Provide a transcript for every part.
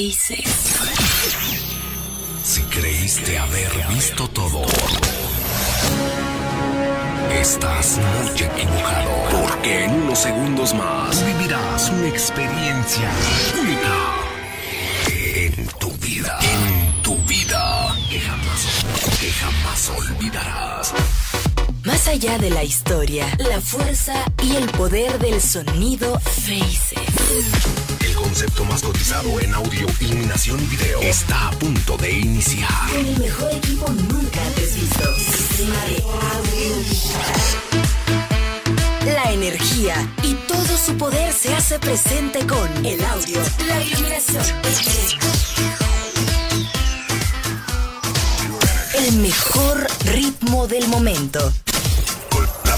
Si creíste haber visto todo, estás muy equivocado. Porque en unos segundos más vivirás una experiencia única en tu vida. En tu vida. Que jamás, que jamás olvidarás. Más allá de la historia, la fuerza y el poder del sonido Faces. Concepto más cotizado en audio, iluminación y video está a punto de iniciar. Con el mejor equipo nunca antes visto. Sistema de audio. La energía y todo su poder se hace presente con el audio, la iluminación. El mejor ritmo del momento. La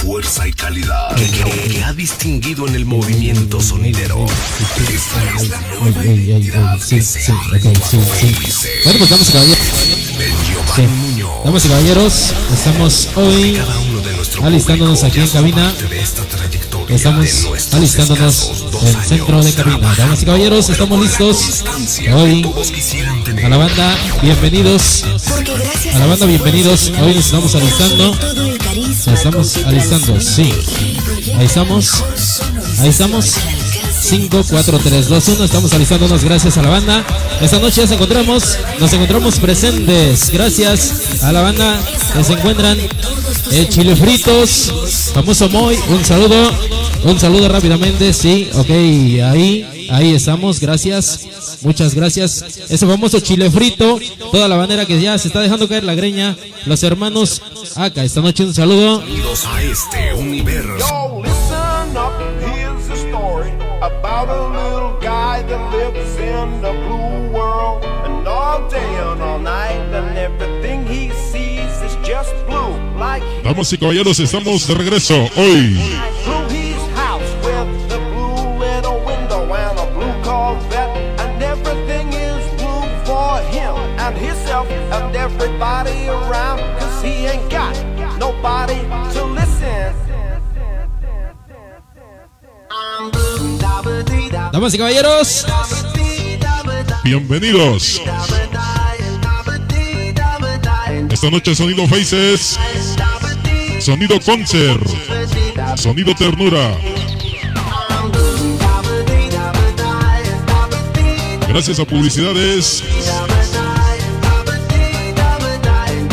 fuerza y calidad que, que ha distinguido en el movimiento sonidero. Esta es la nueva identidad sí, sí, sí, sí. Bueno, pues damas y caballeros, De sí. Damas y caballeros, estamos hoy alistándonos aquí en cabina. Estamos alistándonos años centro de cabina. Damas y caballeros, estamos listos. Hoy a la banda, bienvenidos. A la banda, bienvenidos. Hoy nos estamos alistando. el Nos estamos alistando, sí. Ahí estamos. Ahí estamos. 5, 4, 3, 2, 1. Estamos alistándonos gracias a la banda. Esta noche nos encontramos, nos encontramos presentes. Gracias a la banda que se encuentran el Chile Fritos, famoso Moy. Un saludo, un saludo rápidamente. Sí, ok, ahí, ahí estamos. Gracias, muchas gracias. Ese famoso Chile Frito, toda la bandera que ya se está dejando caer la greña. Los hermanos acá, esta noche un saludo. Bienvenidos a este universo. Yo, listen up, here's a story about a little guy that lives in the blue world. And all day and all night, and everything he sees is just blue, like Damas y caballeros, estamos de regreso hoy. Nobody to listen. Damas y caballeros, Bienvenidos. Esta noche sonido Faces, sonido Concert, sonido Ternura. Gracias a publicidades.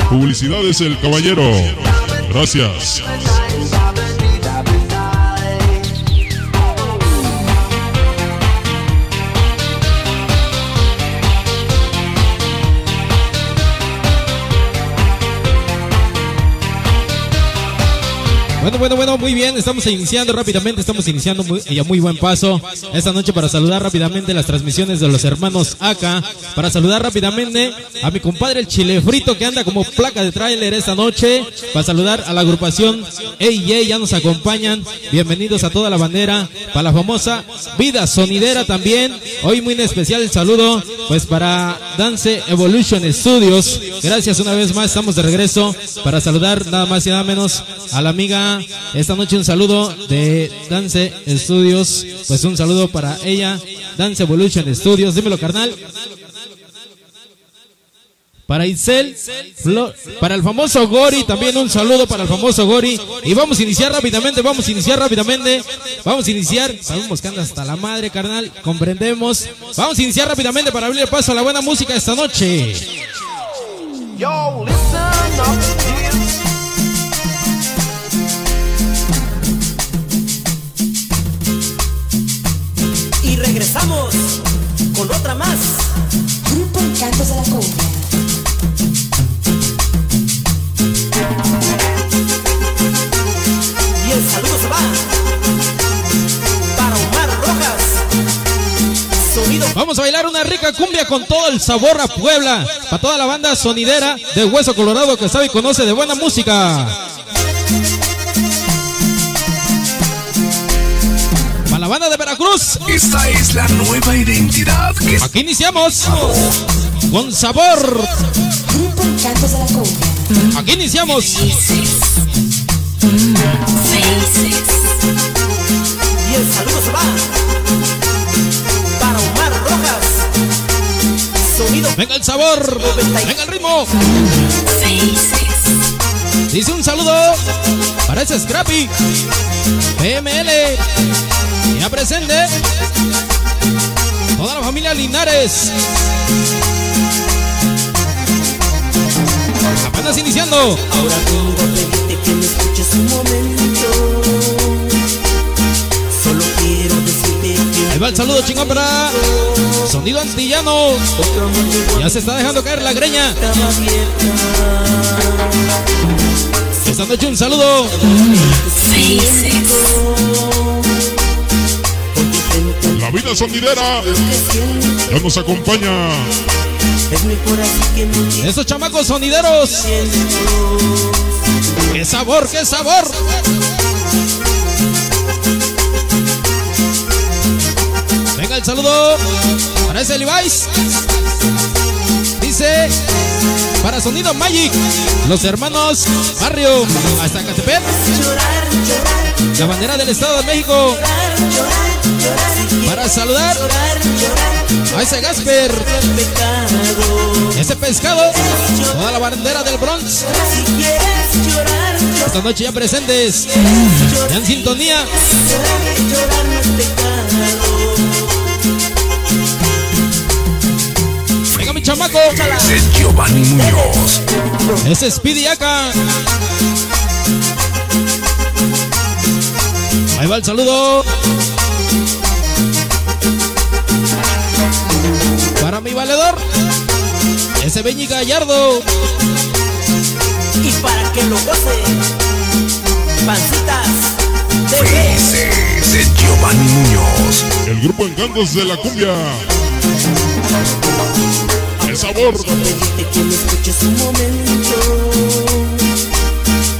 Publicidades El Caballero. Gracias. Bueno, bueno, bueno, muy bien, estamos iniciando rápidamente, estamos iniciando muy, a muy buen paso. Esta noche para saludar rápidamente las transmisiones de los hermanos acá, para saludar rápidamente a mi compadre el chile frito que anda como placa de tráiler esta noche, para saludar a la agrupación Ey, ya nos acompañan, bienvenidos a toda la bandera, para la famosa Vida Sonidera también, hoy muy en especial el saludo, pues para Dance Evolution Studios, gracias una vez más, estamos de regreso para saludar nada más y nada menos a la amiga esta noche un saludo de Dance Studios, pues un saludo para ella, Dance Evolution Studios, dímelo carnal. Para Isel, para el famoso Gori, también un saludo para el famoso Gori. Y vamos a iniciar rápidamente, vamos a iniciar rápidamente. Vamos a iniciar, sabemos que anda hasta la madre, carnal, comprendemos. Vamos a iniciar rápidamente para abrir paso a la buena música esta noche. Yo, listen up, regresamos con otra más. Grupo Encantos de la Cumbia. Y el saludo se va para Omar Rojas. Sonido Vamos a bailar una rica cumbia con todo el sabor a Puebla. Para toda la banda sonidera de Hueso Colorado que sabe y conoce de buena música. la banda de Veracruz. Esta es la nueva identidad que... Aquí iniciamos con sabor. Aquí iniciamos. Y el saludo se va para Omar Rojas. Sonido. Venga el sabor. Venga el ritmo. Dice un saludo para ese Scrappy. PML. Ya presente. Toda la familia Linares. Apenas iniciando. Ahora pedirte que me escuches un momento. Ahí va el saludo chingón para Sonido Antillano. Ya se está dejando caer la greña. Esta noche un saludo. La vida sonidera ya nos acompaña. Esos chamacos sonideros. ¡Qué sabor, qué sabor! Saludo para ese Levi's. Dice para Sonido Magic, los hermanos Barrio hasta llorar, la bandera del Estado de México. Para saludar a ese Gasper, ese pescado, toda la bandera del Bronx. Esta noche ya presentes, ya en sintonía. Es Ese es Giovanni Muñoz. ese Speedy acá. Ahí va el saludo. Para mi valedor, ese Beñi Gallardo. Y para que lo goce, pancitas de Ese es Giovanni Muñoz. El grupo Encantos de la Cumbia. Sabor. pedirte que me escuches un momento.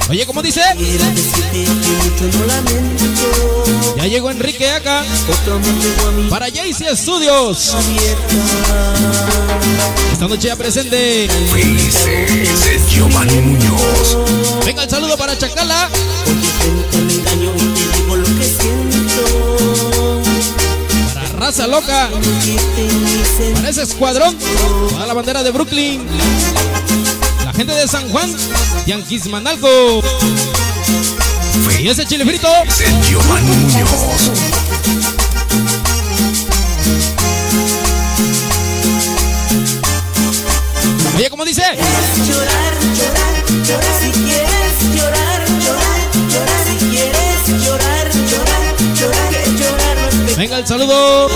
Oye, ¿cómo dice? Ya llegó Enrique acá. Para Jaycee Studios. Esta noche ya presente. Ese es Giovanni Muñoz. Venga el saludo para Chacala. Raza Loca. Para ese escuadrón. Toda la bandera de Brooklyn. La gente de San Juan. Yanquis Manalco. Y ese chile frito. Giovanni Muñoz. Oye, ¿cómo dice? El saludo.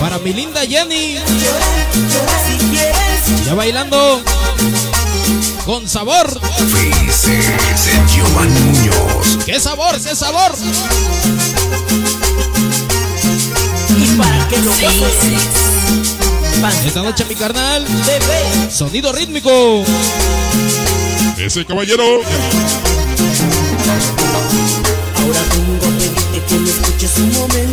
Para mi linda Jenny. Ya bailando. Con sabor. Giovanni Muñoz. ¡Qué sabor, qué sabor! y para que lo goces. Pancita Esta noche mi carnal. bebé, Sonido rítmico. Ese caballero. ahora a pedirte que me escuches un momento.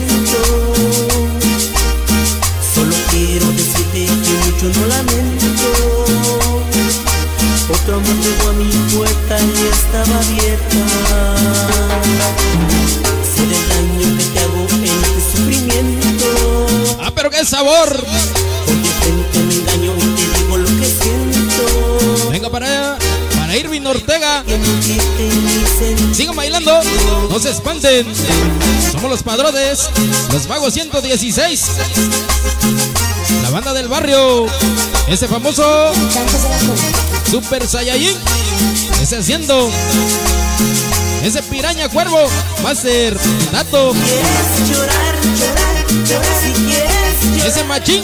¡Ah, pero qué sabor! Venga para, para Irving Ortega. Sigan bailando. No se espanten. Somos los padrones. Los vagos 116. La banda del barrio. Ese famoso Super Saiyajin. Ese haciendo. Ese piraña cuervo. Llorar si quieres llorar. Ese machín.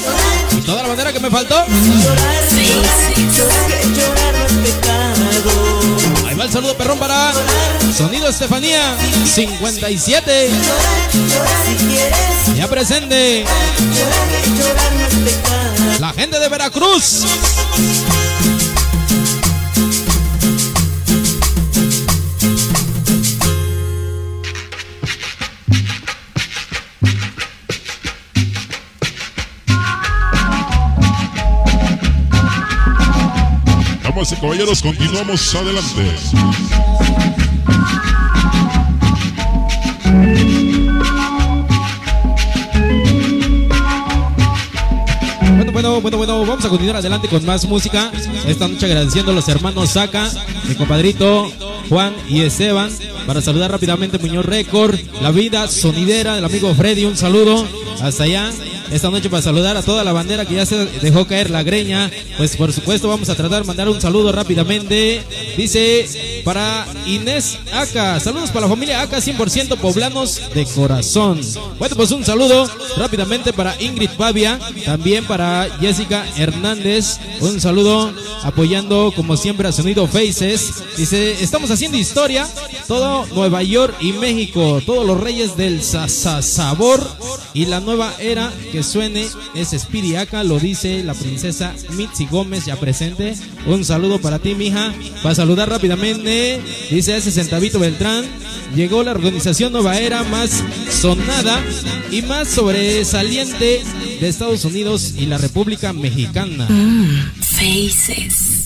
Y toda la bandera que me faltó. Ahí va el saludo perrón para Sonido Estefanía 57. Llorar, llorar si Ya presente. La gente de Veracruz. Damas y caballeros, continuamos adelante. Bueno, bueno. bueno, bueno, vamos a continuar adelante con más música. Esta noche agradeciendo a los hermanos Saca, mi compadrito Juan y Esteban, para saludar rápidamente Muñoz Record, La Vida Sonidera, el amigo Freddy, un saludo hasta allá. Esta noche para saludar a toda la bandera que ya se dejó caer la greña. Pues por supuesto vamos a tratar de mandar un saludo rápidamente. Dice para Inés Aca. Saludos para la familia Aca 100% poblanos de corazón. Bueno, pues un saludo rápidamente para Ingrid Pavia. También para Jessica Hernández. Un saludo apoyando como siempre a Sonido Faces. Dice, estamos haciendo historia. Todo Nueva York y México. Todos los reyes del sabor y la nueva era que suene es Spiriaca, lo dice la princesa Mitzi Gómez, ya presente. Un saludo para ti, mija. Para saludar rápidamente, dice ese centavito Beltrán. Llegó la organización Nueva Era más sonada y más sobresaliente de Estados Unidos y la República Mexicana. Faces.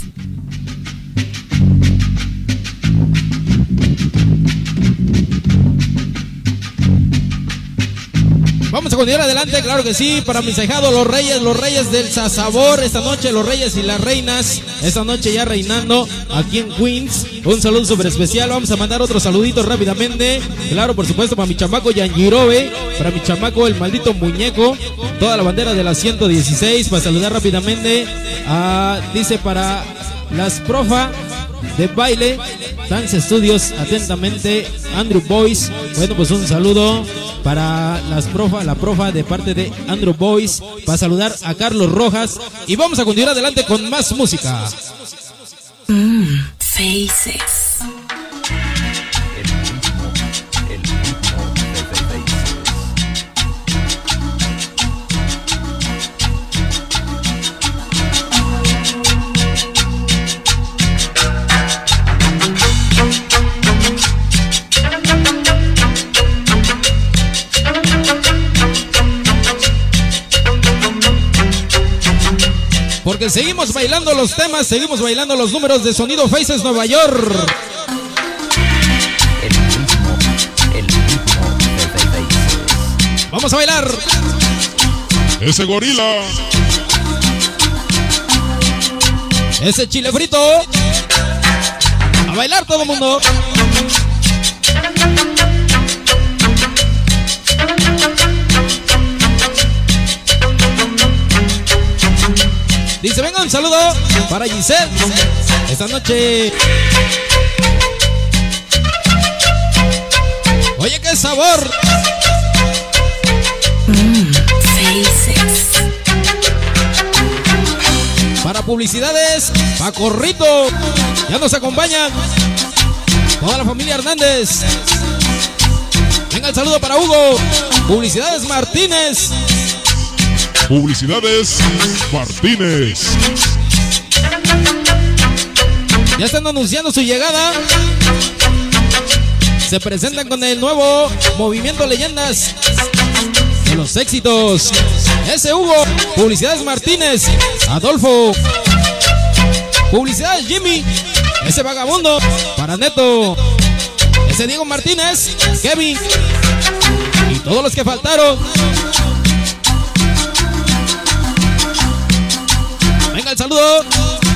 Vamos a continuar adelante, claro que sí, para mis ahijados, los reyes, los reyes del Sazabor, esta noche los reyes y las reinas, esta noche ya reinando aquí en Queens. Un saludo súper especial, vamos a mandar otro saludito rápidamente, claro, por supuesto, para mi chamaco Yangirobe, para mi chamaco el maldito muñeco, toda la bandera de la 116, para saludar rápidamente, a, dice para las profa de baile, Dance Studios, atentamente, Andrew Boyce. Bueno, pues un saludo para las profa, la profa de parte de Andrew Boyce, para saludar a Carlos Rojas. Y vamos a continuar adelante con más música. Faces. Porque seguimos bailando los temas, seguimos bailando los números de Sonido Faces Nueva York. Vamos a bailar. Ese gorila. Ese chile frito. A bailar todo el mundo. Dice, venga un saludo para Giselle. Esta noche. Oye, qué sabor. Para publicidades, Pacorrito. Ya nos acompañan. Toda la familia Hernández. Venga el saludo para Hugo. Publicidades Martínez. Publicidades Martínez. Ya están anunciando su llegada. Se presentan con el nuevo movimiento Leyendas de los éxitos. Ese Hugo. Publicidades Martínez. Adolfo. Publicidades Jimmy. Ese vagabundo. Para Neto. Ese Diego Martínez. Kevin. Y todos los que faltaron. Saludo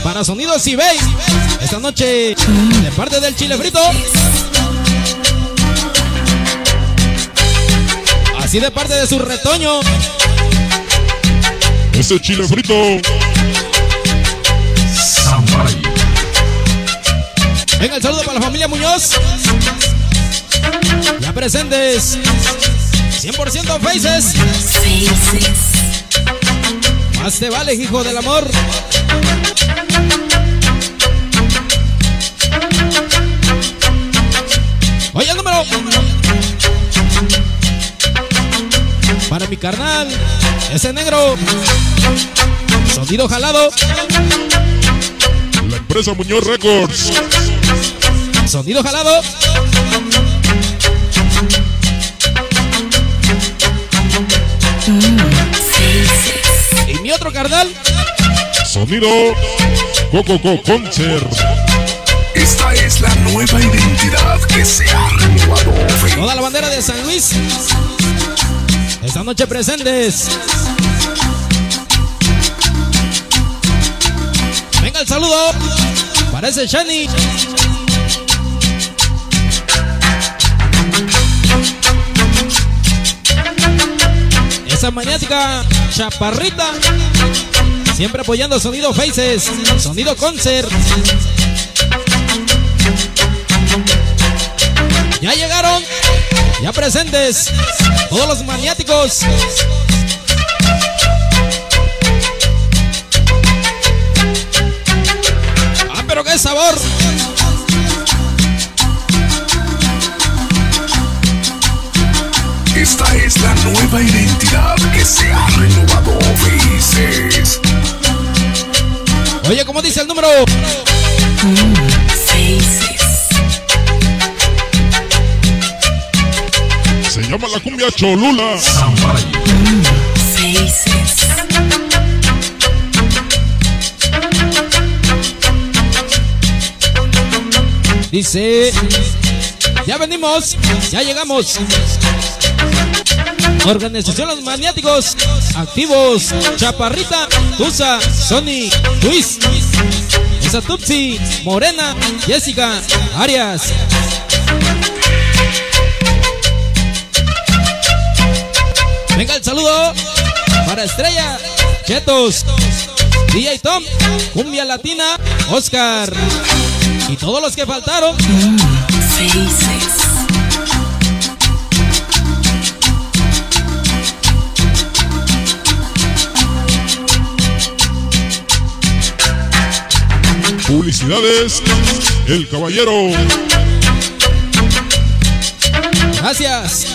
para Sonidos y Bay. Esta noche de parte del Chile Frito. Así de parte de su retoño. Ese chile frito. Venga el saludo para la familia Muñoz. Ya presentes. 100% faces. Faces. Más te vale, hijo del amor. Oye, el número. Para mi carnal, ese negro. Sonido jalado. La empresa Muñoz Records. Sonido jalado. carnal. Sonido Coco -co Concert. Esta es la nueva identidad que se ha renovado. Toda la bandera de San Luis. Esta noche presentes. Venga el saludo. Parece Shani. Esa maniática chaparrita. Siempre apoyando sonido Faces, sonido Concert. Ya llegaron, ya presentes, todos los maniáticos. Ah, pero qué sabor. Nueva identidad que se ha renovado. Faces. Oye, ¿cómo dice el número? Se llama la cumbia Cholula. Dice, ya venimos, ya llegamos. Organización Los Maniáticos, activos, Chaparrita, Tusa, Sony, Twist, esa Tupsi, Morena, Jessica, Arias. Venga el saludo para Estrella, Chetos, DJ Tom, Cumbia Latina, Oscar y todos los que faltaron. Publicidades. El caballero. Gracias.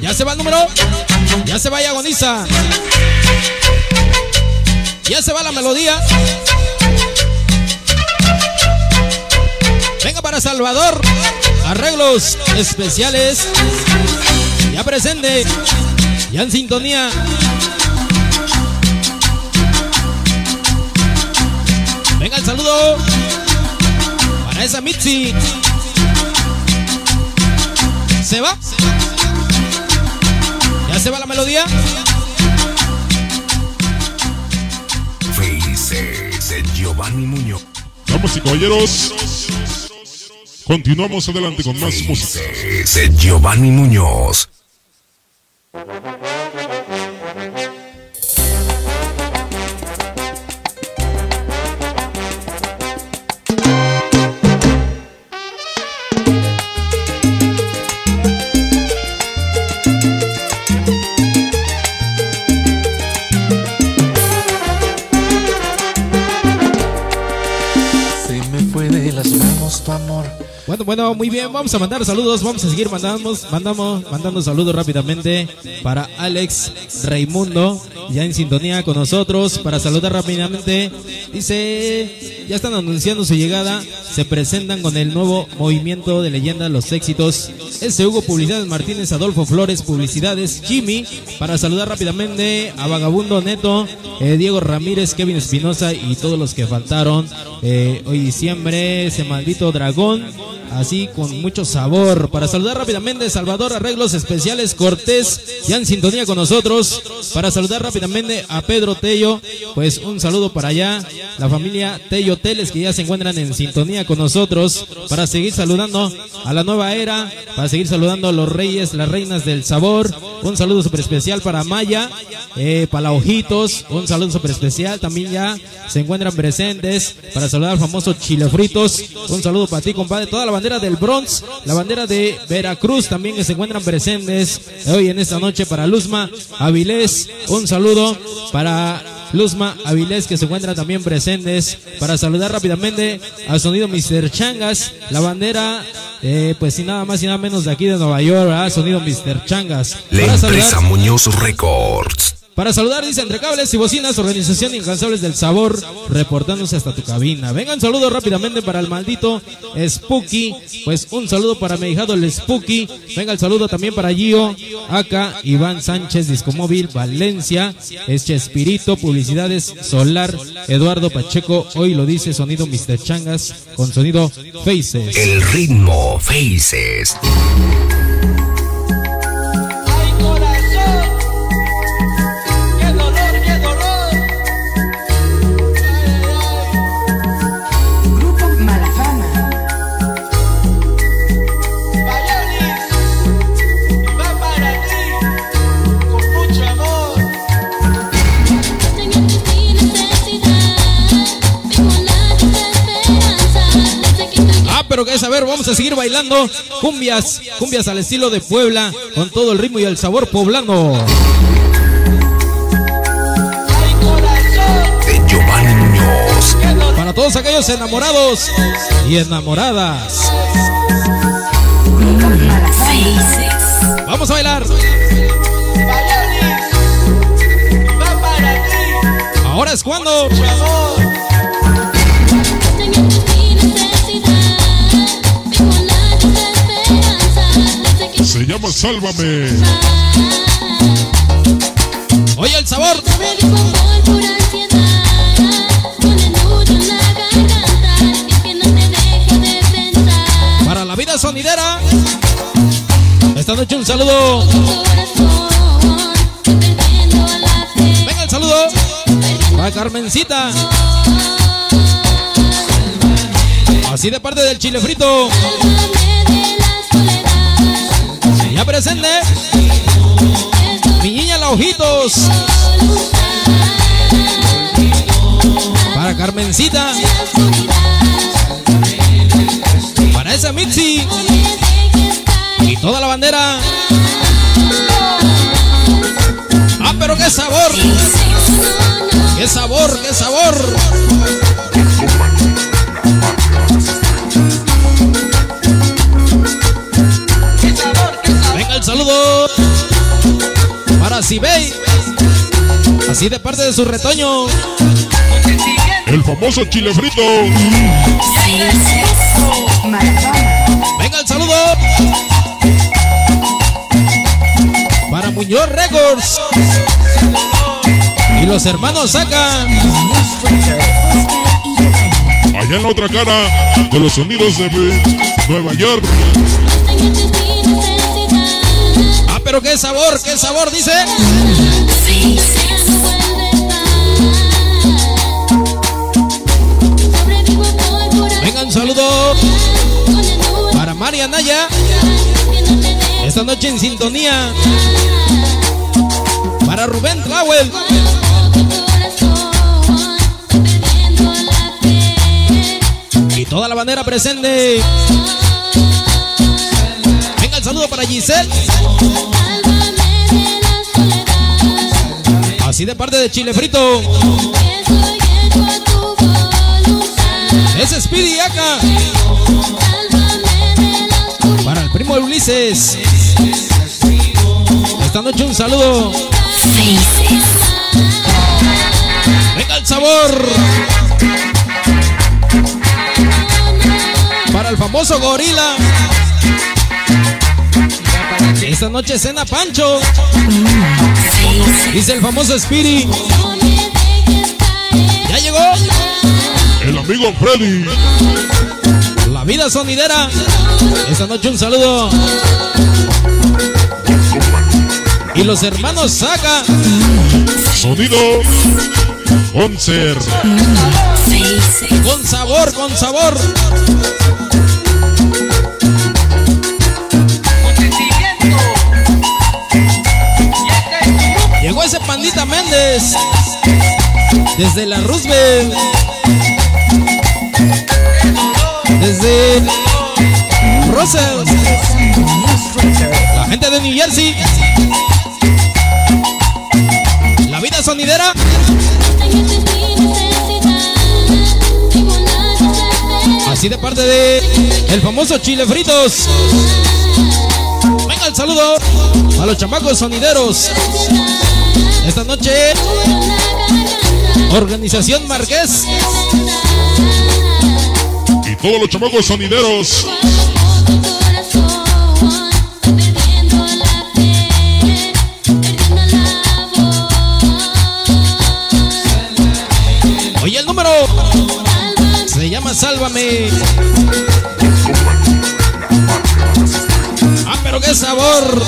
Ya se va el número. Ya se va y agoniza. Ya se va la melodía. Venga para Salvador. Arreglos especiales. Ya presente. Ya en sintonía. El saludo para esa Mitzi. ¿Se va? ¿Ya se va la melodía? De Giovanni Muñoz. Damas y caballeros. Continuamos adelante con más música. Giovanni Muñoz. Bueno, bueno, muy bien. Vamos a mandar saludos. Vamos a seguir mandando, mandamos, mandando saludos rápidamente para Alex Raimundo, ya en sintonía con nosotros. Para saludar rápidamente, dice: Ya están anunciando su llegada. Se presentan con el nuevo movimiento de leyenda Los Éxitos. Ese Hugo Publicidades Martínez, Adolfo Flores Publicidades, Jimmy. Para saludar rápidamente a Vagabundo Neto, eh, Diego Ramírez, Kevin Espinosa y todos los que faltaron. Eh, hoy diciembre, ese maldito dragón así con mucho sabor. Para saludar rápidamente, Salvador Arreglos Especiales Cortés, ya en sintonía con nosotros. Para saludar rápidamente a Pedro Tello, pues un saludo para allá, la familia Tello Teles que ya se encuentran en sintonía con nosotros. Para seguir saludando a la nueva era, para seguir saludando a los reyes, las reinas del sabor. Un saludo súper especial para Maya, eh, para Ojitos, un saludo súper especial. También ya se encuentran presentes para saludar al famoso Chile Fritos. Un saludo para ti, compadre. La bandera del Bronx, la bandera de Veracruz también que se encuentran presentes hoy en esta noche para Luzma Avilés. Un saludo para Luzma Avilés que se encuentran también presentes para saludar rápidamente al sonido Mr. Changas, la bandera, eh, pues sin nada más y nada menos de aquí de Nueva York, ¿verdad? sonido Mr. Changas. La empresa Muñoz Records. Para saludar, dice entre cables y bocinas, Organización Incansables del Sabor, reportándose hasta tu cabina. Vengan saludos rápidamente para el maldito Spooky. Pues un saludo para mi hijado el Spooky. Venga el saludo también para Gio, Acá, Iván Sánchez, Discomóvil, Valencia, Espíritu, Publicidades, Solar, Eduardo Pacheco. Hoy lo dice sonido Mr. Changas con sonido Faces. El ritmo Faces. Ver, vamos a seguir bailando cumbias, cumbias al estilo de Puebla, con todo el ritmo y el sabor poblano. De Giovanni Muñoz. Para todos aquellos enamorados y enamoradas. Vamos a bailar. Ahora es cuando. Llama Sálvame. Oye el sabor. Para la vida sonidera. Esta noche un saludo. Venga el saludo. Para Carmencita. Así de parte del chile frito. Ya presente. Mi niña la ojitos. Para Carmencita. Para esa Mitzi. Y toda la bandera. Ah, pero qué sabor. Qué sabor, qué sabor. Así de parte de su retoño. El famoso chile frito. Venga el saludo para Muñoz Records. Y los hermanos sacan. Allá en la otra cara de los sonidos de Nueva York. Pero qué sabor, qué sabor, dice. Venga un saludo para María Naya. Esta noche en sintonía. Para Rubén Tlawel. Y toda la bandera presente. Para Giselle. Así de parte de Chile Frito. Es Speedy acá. Para el primo de Ulises. Esta noche un saludo. Venga el sabor. Para el famoso gorila. Esta noche cena Pancho. Dice el famoso Spiri. Ya llegó El amigo Freddy. la vida sonidera. Esta noche un saludo. Y los hermanos Saga. Sonido. Concert. Con sabor, con sabor. Pandita Méndez. Desde la Roosevelt. Desde Russell. La gente de New Jersey. La vida sonidera. Así de parte de el famoso Chile Fritos. Venga el saludo a los chamacos sonideros. Esta noche, Organización Marqués. Y todos los chamacos sonideros. Oye, el número se llama Sálvame. Ah, pero qué sabor.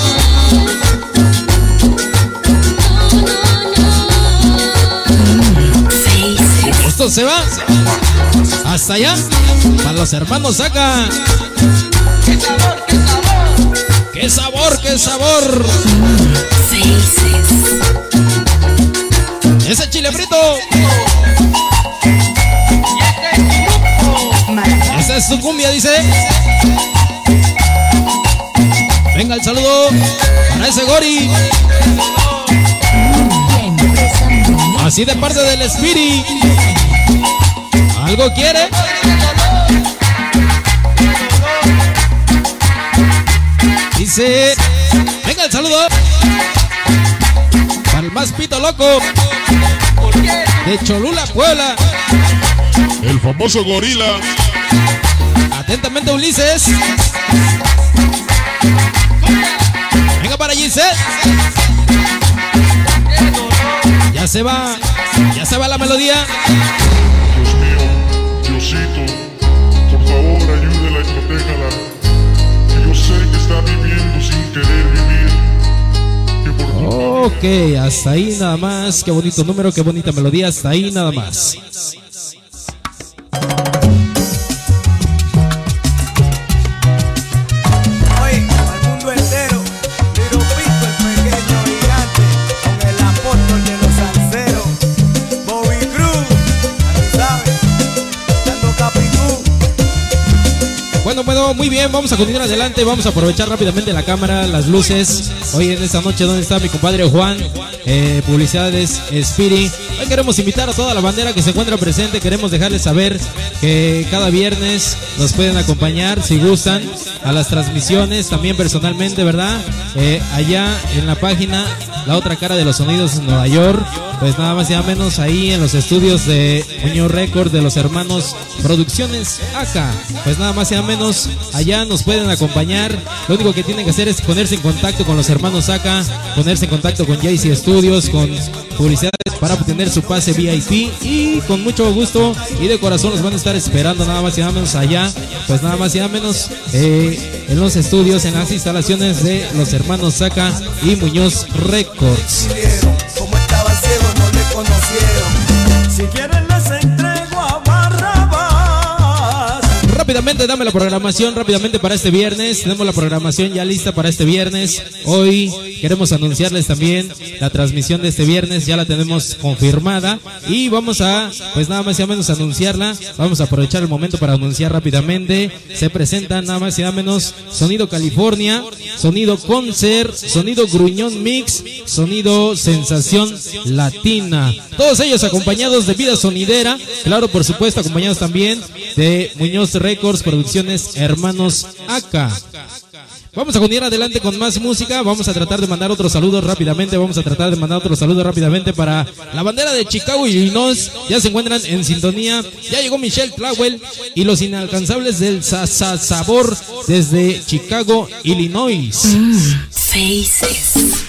Se va hasta allá para los hermanos acá. ¡Qué sabor, qué sabor! Ese chile frito. Esa es su cumbia, dice. Venga el saludo para ese Gori. Así de parte del Spiri. ¿Algo quiere? Dice, venga el saludo. Para el más pito loco. De Cholula, Puebla. El famoso gorila. Atentamente Ulises. Venga para Giselle. Ya se va. Se va la melodía. Dios mío, Diosito, por favor ayúdela y protéjala. Que yo sé que está viviendo sin querer vivir. Que por Ok, hasta ahí nada más. Qué bonito número, qué bonita melodía. Hasta ahí nada más. Muy bien, vamos a continuar adelante, vamos a aprovechar rápidamente la cámara, las luces. Hoy en esta noche, ¿dónde está mi compadre Juan? Eh, publicidades, Spiri. Hoy queremos invitar a toda la bandera que se encuentra presente, queremos dejarles saber que cada viernes nos pueden acompañar, si gustan, a las transmisiones, también personalmente, ¿verdad? Eh, allá en la página, la otra cara de los sonidos en Nueva York, pues nada más y nada menos ahí en los estudios de Muñoz Record de los hermanos Producciones acá. Pues nada más y nada menos allá nos pueden acompañar. Lo único que tienen que hacer es ponerse en contacto con los hermanos acá, ponerse en contacto con JC Studios, con publicidades para obtener su pase VIP y con mucho gusto y de corazón los van a estar esperando nada más y nada menos allá, pues nada más y nada menos eh, en los estudios, en las instalaciones de los hermanos Saca y Muñoz Records. Ciego, Rápidamente dame la programación, rápidamente para este viernes. Tenemos la programación ya lista para este viernes. Hoy queremos anunciarles también la transmisión de este viernes, ya la tenemos confirmada. Y vamos a, pues nada más y nada menos anunciarla. Vamos a aprovechar el momento para anunciar rápidamente. Se presentan nada más y nada menos Sonido California, Sonido Concert, Sonido Gruñón Mix, Sonido Sensación Latina. Todos ellos acompañados de Vida Sonidera, claro, por supuesto, acompañados también de Muñoz Records, Producciones Hermanos Acá. Vamos a continuar adelante con más música. Vamos a tratar de mandar otros saludos rápidamente. Vamos a tratar de mandar otros saludos rápidamente para la bandera de Chicago, Illinois. Ya se encuentran en sintonía. Ya llegó Michelle Plowell y los inalcanzables del Sasa Sabor desde Chicago, Illinois. Faces.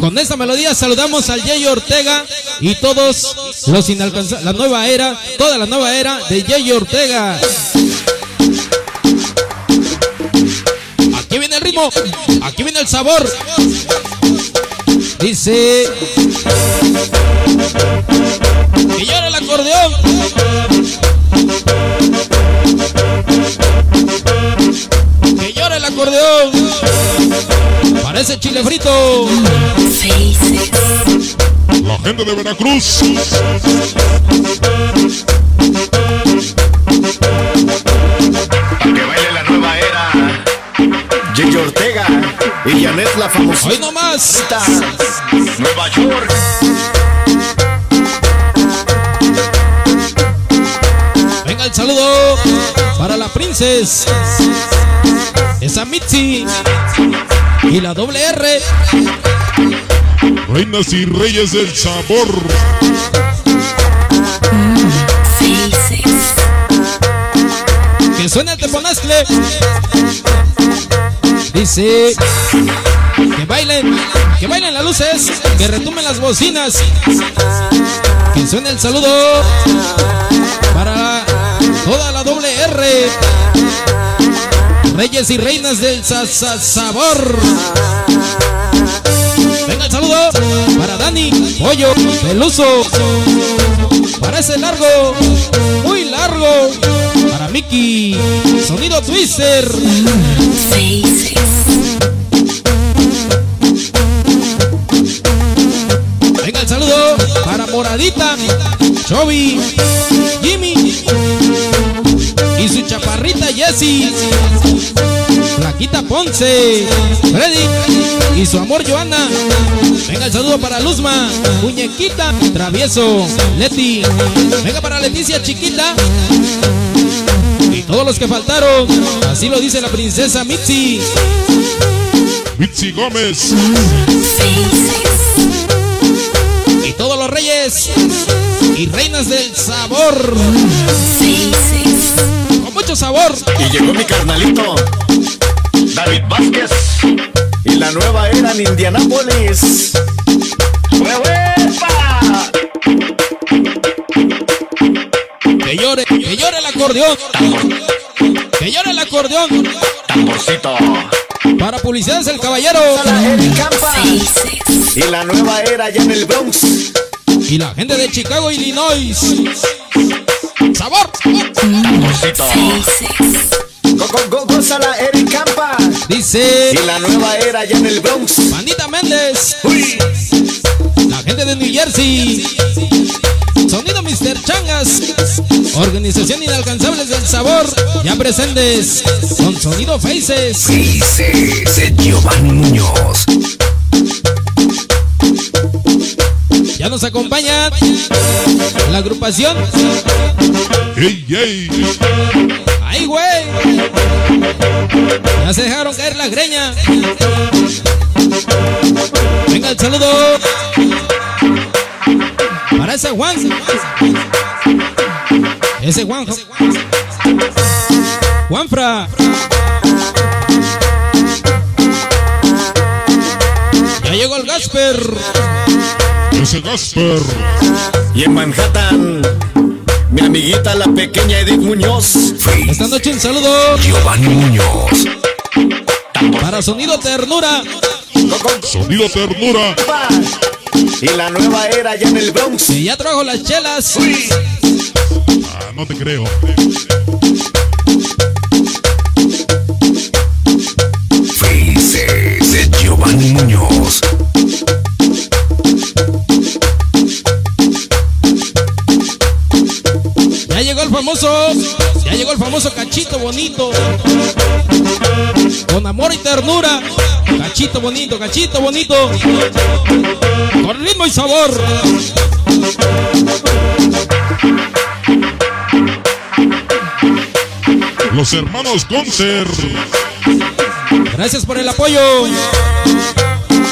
Con esta melodía saludamos al Jay Ortega y todos los inalcanzables. La nueva era, toda la nueva era de Jay Ortega. Aquí viene el ritmo, aquí viene el sabor. Dice que llora el acordeón. Parece chile frito. Faces. La gente de Veracruz. que baile la nueva era. Gigi Ortega y Janet La Famosita. Hoy nomás. Nueva York. El saludo para la princesa. Esa Mitzi. Y la doble R. Reinas y reyes del sabor. Que suena el teponazcle. Dice que bailen, que bailen las luces, que retumen las bocinas. Que suene el saludo toda la doble R. Reyes y reinas del sa- sa- sabor. Venga el saludo para Dani, Pollo, Peluso. Para ese largo, muy largo. Para Mickey, sonido Twister. Venga el saludo para Moradita, Chovy, su chaparrita Jessie. Flaquita Ponce, Freddy y su amor Joana. Venga el saludo para Luzma, Muñequita, Travieso, Leti. Venga para Leticia Chiquita. Y todos los que faltaron. Así lo dice la princesa Mitzi. Mitzi Gómez. Y todos los reyes y reinas del sabor. Mucho sabor. Y llegó mi carnalito, David Vázquez. Y la nueva era en Indianápolis. ¡Huehuepa! Que llore, que llore el acordeón. Que llore el acordeón. Tamborcito. Para publicidades el caballero. Y la nueva era ya en el Bronx. Y la gente de Chicago, Illinois. Sabor. Tamborcito. Go, go, go, Eric Campa. Dice Y la nueva era ya en el Bronx. Pandita Méndez. Uy. La gente de New Jersey. Sonido Mr. Changas. Organización Inalcanzables del Sabor. Ya presentes. Con Sonido Faces. Dice Giovanni Muñoz. Ya nos acompaña la agrupación. ¡Ey, ey! ¡Ay, güey! Ya se dejaron caer la greña. Venga el saludo. Para ese Juan. Ese Juan. Juanfra. Ya llegó el Gasper. Gasper. Y en Manhattan, mi amiguita la pequeña Edith Muñoz. Esta noche un saludo Giovanni Muñoz. para Sonido Ternura. Sonido ternura. Y la nueva era ya en el Bronx. Que ya trajo las chelas. Ah, no te creo. Faces Giovanni Muñoz. Famoso, ya llegó el famoso cachito bonito. Con amor y ternura. Cachito bonito, cachito bonito. Con ritmo y sabor. Los hermanos Goncer. Gracias por el apoyo.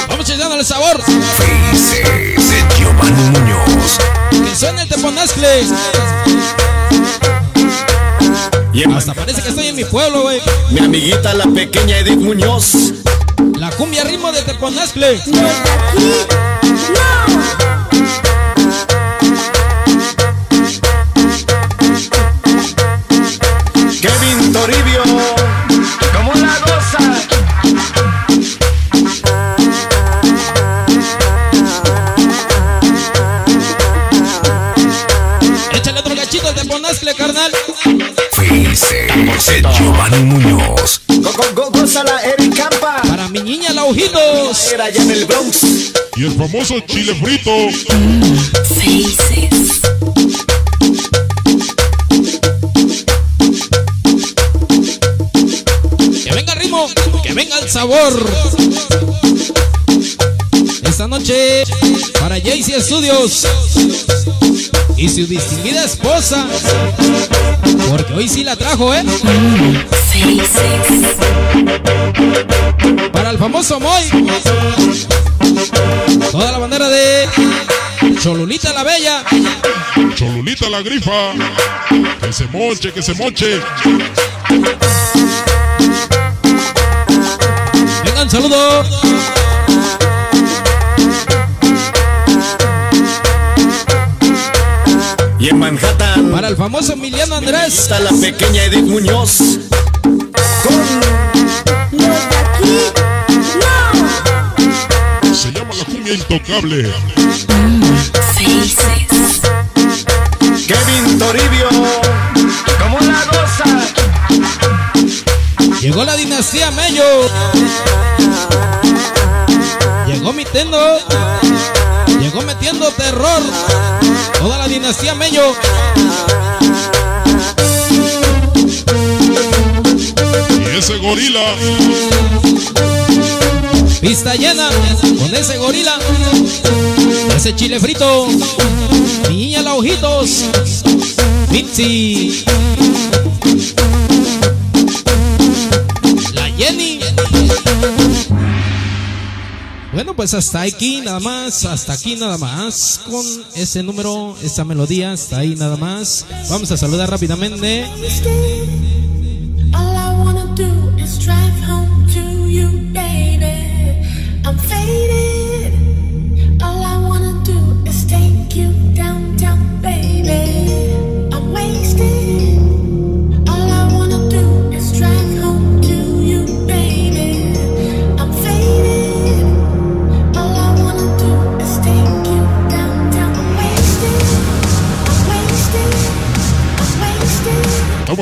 Vamos echándole sabor. Faces Giovanni Muñoz. Que suene el teponazcle. Y en Hasta parece que estoy en mi pueblo, güey. mi amiguita la pequeña Edith Muñoz. La cumbia ritmo de teponazcle. Kevin Faces Giovanni Muñoz. Go, go, go, Eric Campa. Para mi niña, la ojitos. Era ya en el Bronx. Y el famoso chile frito. Que venga el ritmo, que venga el sabor. Esta noche para Jaycee Studios y su distinguida esposa. Porque hoy sí la trajo, ¿eh? Para el famoso Moy. Toda la bandera de Cholulita la Bella. Cholulita la grifa. Que se moche, que se moche. Venga un famoso Emiliano Andrés. Está la pequeña Edith Muñoz. Con Se llama la cumbia intocable. Kevin Toribio. ¿Cómo la goza? Llegó la dinastía Mello. Llegó metiendo. Llegó metiendo terror. Toda la dinastía Mello. Y ese gorila. Pista llena con ese gorila. Ese chile frito. Niña la ojitos. Mitzi. La Jenny. Pues hasta aquí nada más, hasta aquí nada más con ese número, esa melodía, hasta ahí nada más. Vamos a saludar rápidamente.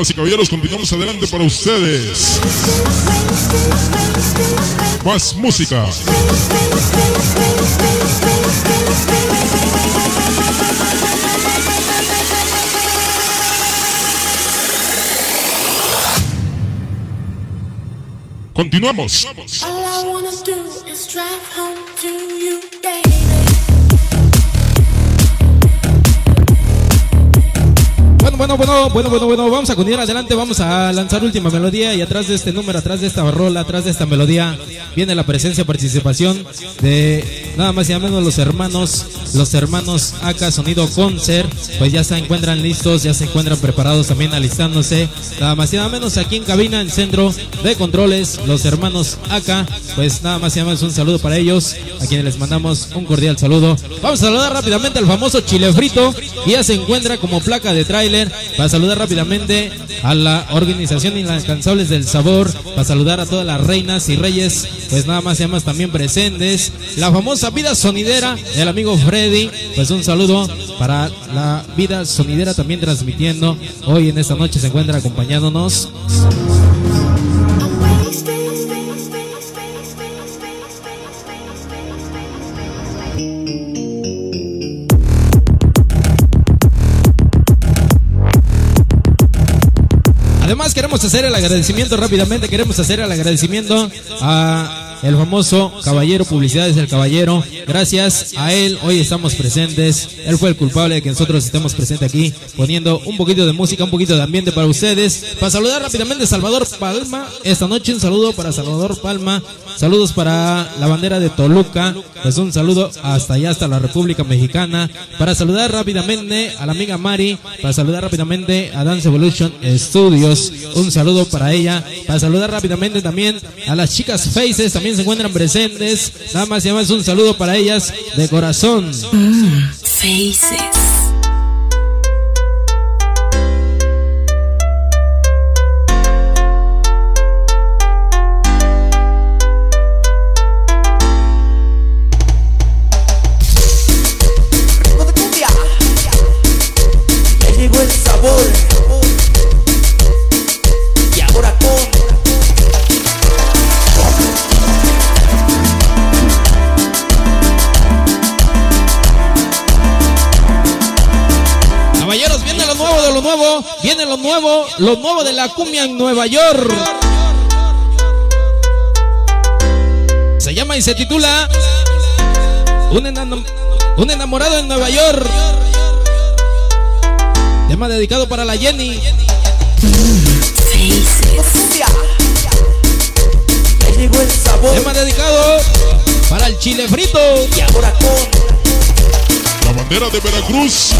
Damas y caballeros, continuamos adelante para ustedes. Más música. Continuamos. All I wanna do is drive home to you, baby. Bueno, bueno, bueno, bueno, bueno, vamos a continuar adelante, vamos a lanzar última melodía y atrás de este número, atrás de esta rola, atrás de esta melodía, viene la presencia, participación de nada más y nada menos los hermanos, los hermanos acá Sonido Concert, pues ya se encuentran listos, ya se encuentran preparados también alistándose, nada más y nada menos aquí en cabina, en centro de controles, los hermanos acá, pues nada más y nada menos un saludo para ellos, a quienes les mandamos un cordial saludo. Vamos a saludar rápidamente al famoso chile frito, que ya se encuentra como placa de tráiler, para saludar rápidamente a la organización Inalcanzables del Sabor, para saludar a todas las reinas y reyes, pues nada más y más también presentes, la famosa vida sonidera del amigo Freddy, pues un saludo para la vida sonidera también transmitiendo, hoy en esta noche se encuentra acompañándonos. Queremos hacer el agradecimiento rápidamente, queremos hacer el agradecimiento a el famoso caballero Publicidades del Caballero. Gracias a él hoy estamos presentes. Él fue el culpable de que nosotros estemos presentes aquí poniendo un poquito de música, un poquito de ambiente para ustedes. Para saludar rápidamente Salvador Palma. Esta noche un saludo para Salvador Palma. Saludos para la bandera de Toluca. Pues un saludo hasta allá, hasta la República Mexicana. Para saludar rápidamente a la amiga Mari. Para saludar rápidamente a Dance Evolution Studios. Un saludo para ella. Para saludar rápidamente también a las chicas Faces. Se encuentran presentes. Nada más y nada más un saludo para ellas de corazón. Faces. Nuevo, lo nuevo de la cumbia en Nueva York. Se llama y se titula Un, enano- un enamorado en Nueva York. Tema dedicado para la Jenny. llegó el sabor. Tema dedicado para el chile frito. Y ahora con La bandera de Veracruz.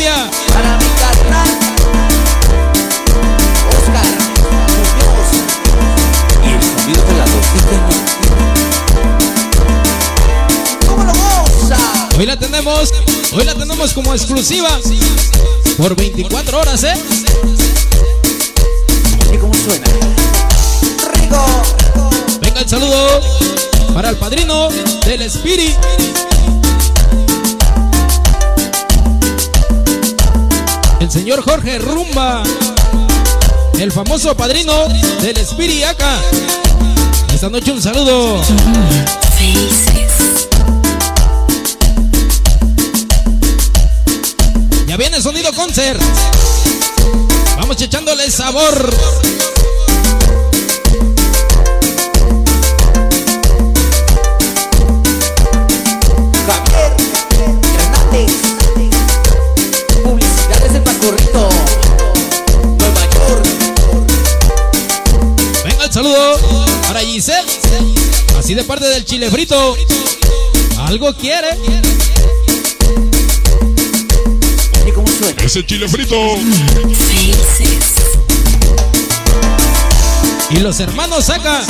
Cumbia. para mi carnal. Oscar Muñoz. Y el sonido de la rosita. ¿Cómo lo goza? Hoy la tenemos tenemos. Hoy la tenemos como exclusiva. Por 24 horas, ¿eh? ¿Y cómo suena? Rico. Venga el saludo para el padrino del Spirit. El señor Jorge Rumba. El famoso padrino del Spirit acá. Esta noche un saludo. Ya viene el sonido concert. Vamos echándole sabor. Así de parte del chile frito. Algo quiere. ¿Y cómo suena? Ese chile frito. Y los hermanos saca.